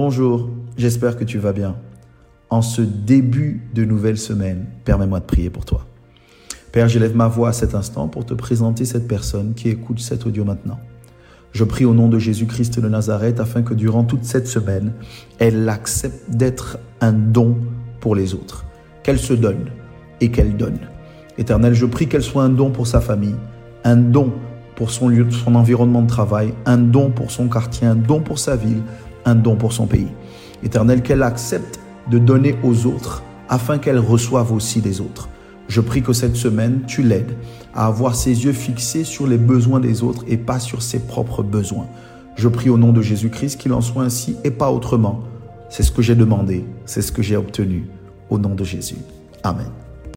Bonjour, j'espère que tu vas bien. En ce début de nouvelle semaine, permets-moi de prier pour toi. Père, j'élève ma voix à cet instant pour te présenter cette personne qui écoute cet audio maintenant. Je prie au nom de Jésus-Christ de Nazareth afin que durant toute cette semaine, elle accepte d'être un don pour les autres, qu'elle se donne et qu'elle donne. Éternel, je prie qu'elle soit un don pour sa famille, un don pour son lieu, son environnement de travail, un don pour son quartier, un don pour sa ville, un don pour son pays. Éternel, qu'elle accepte de donner aux autres afin qu'elle reçoive aussi des autres. Je prie que cette semaine, tu l'aides à avoir ses yeux fixés sur les besoins des autres et pas sur ses propres besoins. Je prie au nom de Jésus-Christ qu'il en soit ainsi et pas autrement. C'est ce que j'ai demandé, c'est ce que j'ai obtenu. Au nom de Jésus. Amen.